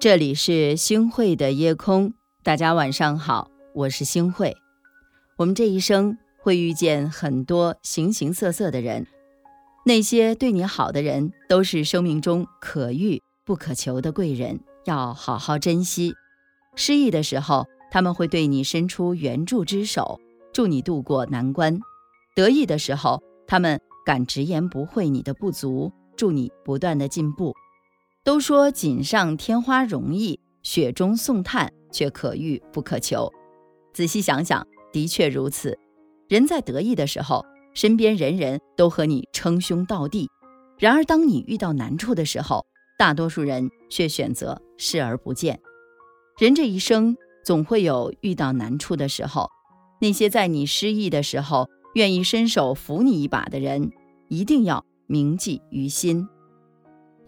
这里是星慧的夜空，大家晚上好，我是星慧。我们这一生会遇见很多形形色色的人，那些对你好的人都是生命中可遇不可求的贵人，要好好珍惜。失意的时候，他们会对你伸出援助之手，助你渡过难关；得意的时候，他们敢直言不讳你的不足，助你不断的进步。都说锦上添花容易，雪中送炭却可遇不可求。仔细想想，的确如此。人在得意的时候，身边人人都和你称兄道弟；然而，当你遇到难处的时候，大多数人却选择视而不见。人这一生总会有遇到难处的时候，那些在你失意的时候愿意伸手扶你一把的人，一定要铭记于心。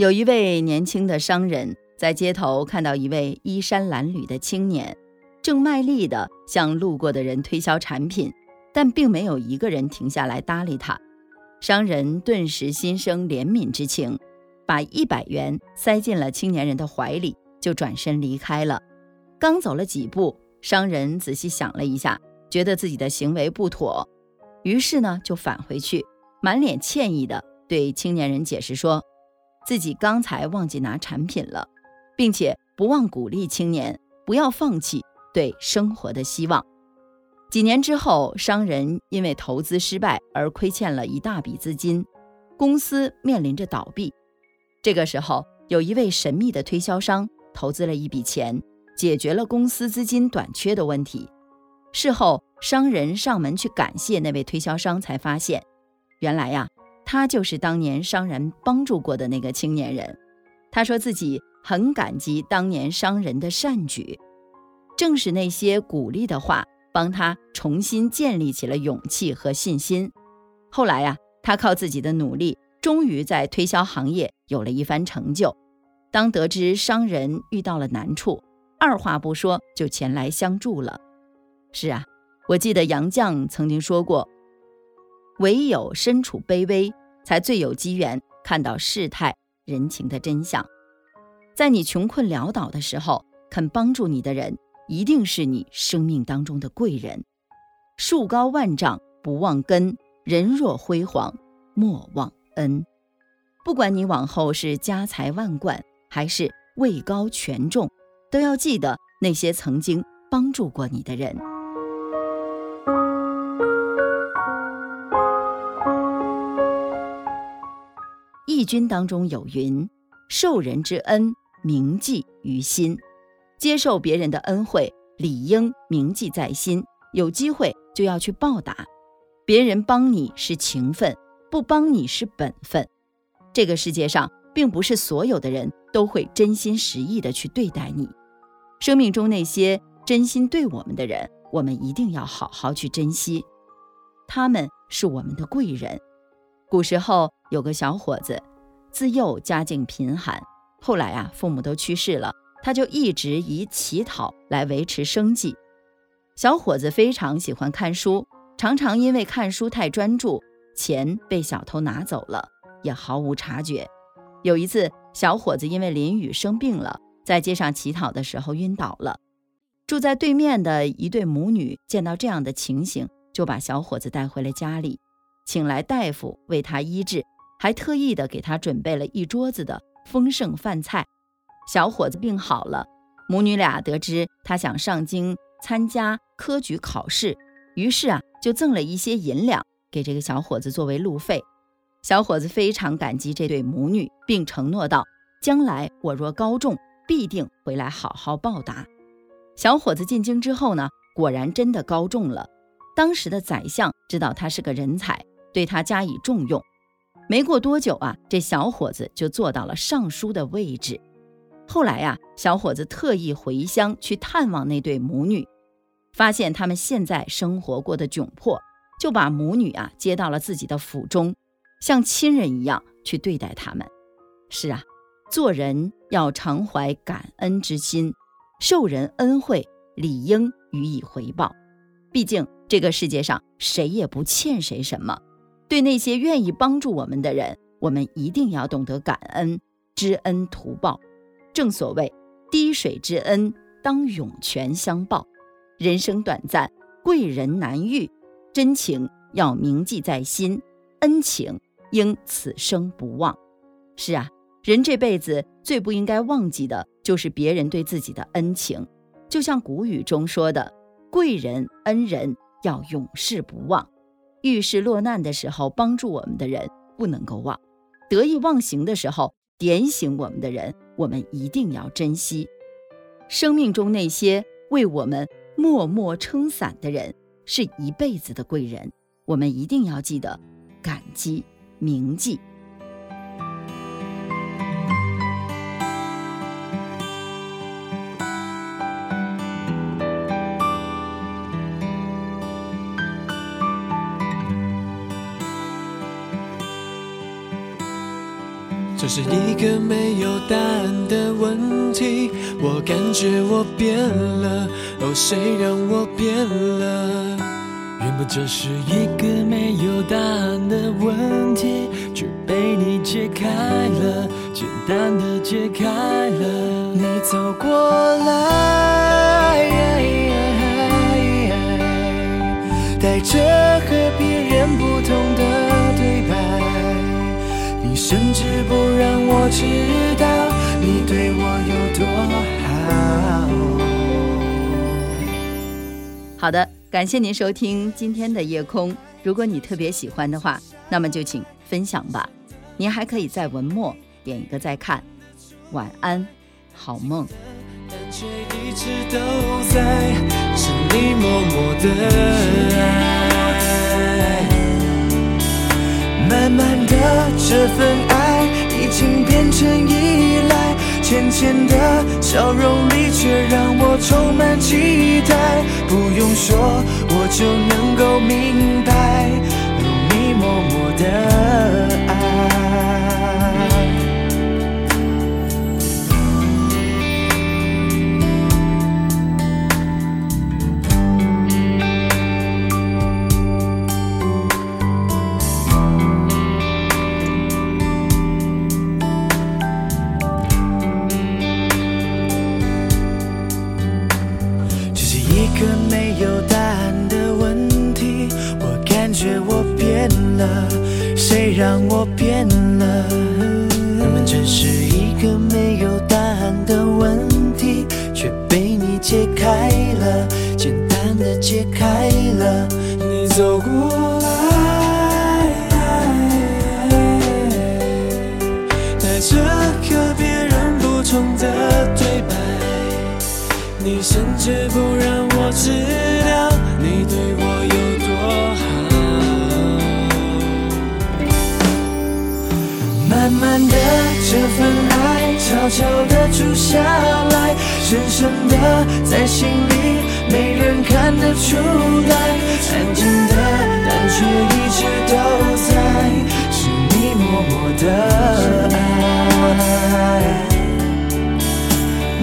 有一位年轻的商人，在街头看到一位衣衫褴褛的青年，正卖力地向路过的人推销产品，但并没有一个人停下来搭理他。商人顿时心生怜悯之情，把一百元塞进了青年人的怀里，就转身离开了。刚走了几步，商人仔细想了一下，觉得自己的行为不妥，于是呢，就返回去，满脸歉意地对青年人解释说。自己刚才忘记拿产品了，并且不忘鼓励青年不要放弃对生活的希望。几年之后，商人因为投资失败而亏欠了一大笔资金，公司面临着倒闭。这个时候，有一位神秘的推销商投资了一笔钱，解决了公司资金短缺的问题。事后，商人上门去感谢那位推销商，才发现，原来呀。他就是当年商人帮助过的那个青年人，他说自己很感激当年商人的善举，正是那些鼓励的话，帮他重新建立起了勇气和信心。后来呀，他靠自己的努力，终于在推销行业有了一番成就。当得知商人遇到了难处，二话不说就前来相助了。是啊，我记得杨绛曾经说过。唯有身处卑微，才最有机缘看到世态人情的真相。在你穷困潦倒的时候，肯帮助你的人，一定是你生命当中的贵人。树高万丈不忘根，人若辉煌莫忘恩。不管你往后是家财万贯，还是位高权重，都要记得那些曾经帮助过你的人。《易经》当中有云：“受人之恩，铭记于心。”接受别人的恩惠，理应铭记在心。有机会就要去报答。别人帮你是情分，不帮你是本分。这个世界上，并不是所有的人都会真心实意的去对待你。生命中那些真心对我们的人，我们一定要好好去珍惜。他们是我们的贵人。古时候有个小伙子。自幼家境贫寒，后来啊，父母都去世了，他就一直以乞讨来维持生计。小伙子非常喜欢看书，常常因为看书太专注，钱被小偷拿走了，也毫无察觉。有一次，小伙子因为淋雨生病了，在街上乞讨的时候晕倒了。住在对面的一对母女见到这样的情形，就把小伙子带回了家里，请来大夫为他医治。还特意的给他准备了一桌子的丰盛饭菜。小伙子病好了，母女俩得知他想上京参加科举考试，于是啊，就赠了一些银两给这个小伙子作为路费。小伙子非常感激这对母女，并承诺道：“将来我若高中，必定回来好好报答。”小伙子进京之后呢，果然真的高中了。当时的宰相知道他是个人才，对他加以重用。没过多久啊，这小伙子就坐到了尚书的位置。后来呀，小伙子特意回乡去探望那对母女，发现他们现在生活过得窘迫，就把母女啊接到了自己的府中，像亲人一样去对待他们。是啊，做人要常怀感恩之心，受人恩惠理应予以回报。毕竟这个世界上谁也不欠谁什么。对那些愿意帮助我们的人，我们一定要懂得感恩，知恩图报。正所谓，滴水之恩，当涌泉相报。人生短暂，贵人难遇，真情要铭记在心，恩情应此生不忘。是啊，人这辈子最不应该忘记的就是别人对自己的恩情。就像古语中说的：“贵人恩人要永世不忘，遇事落难的时候帮助我们的人不能够忘，得意忘形的时候点醒我们的人，我们一定要珍惜。生命中那些为我们默默撑伞的人，是一辈子的贵人，我们一定要记得感激铭记。”这是一个没有答案的问题，我感觉我变了，哦，谁让我变了？原本这是一个没有答案的问题，却被你解开了，简单的解开了。你走过来，带着和别人不同的。甚至不让我知道你对我有多好。好的，感谢您收听今天的夜空。如果你特别喜欢的话，那么就请分享吧。您还可以在文末点一个再看。晚安，好梦。慢慢的，这份爱已经变成依赖，浅浅的笑容里却让我充满期待。不用说，我就能够明白，有你默默的爱。变了，谁让我变了，我们只是一个没有答案的问题，却被你解开了，简单的解开了。你走过来，带着和别人不同的对白，你甚至不让我知道你对我慢慢的，这份爱悄悄的住下来，深深的在心里，没人看得出来。安静的，但却一直都在，是你默默的爱。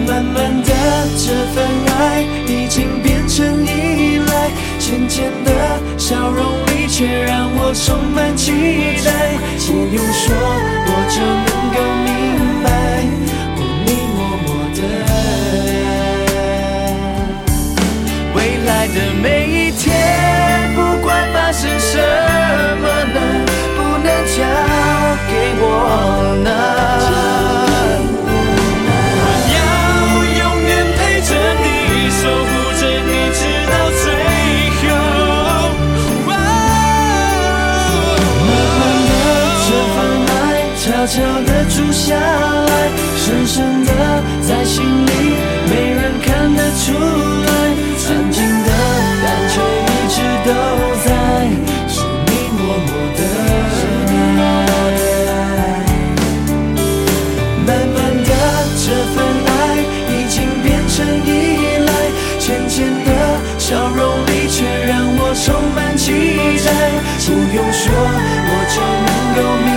慢慢的，这份爱已经变成依赖，浅浅的笑容，却让我充满期待。不用说，我就能够明白，你默默的爱。未来的每一天，不管发生什么能，不能交给我呢。下来，深深的在心里，没人看得出来。安静的，但却一直都在，是你默默的爱。慢慢的，这份爱已经变成依赖，浅浅的笑容里，却让我充满期待。不用说，我就能够明。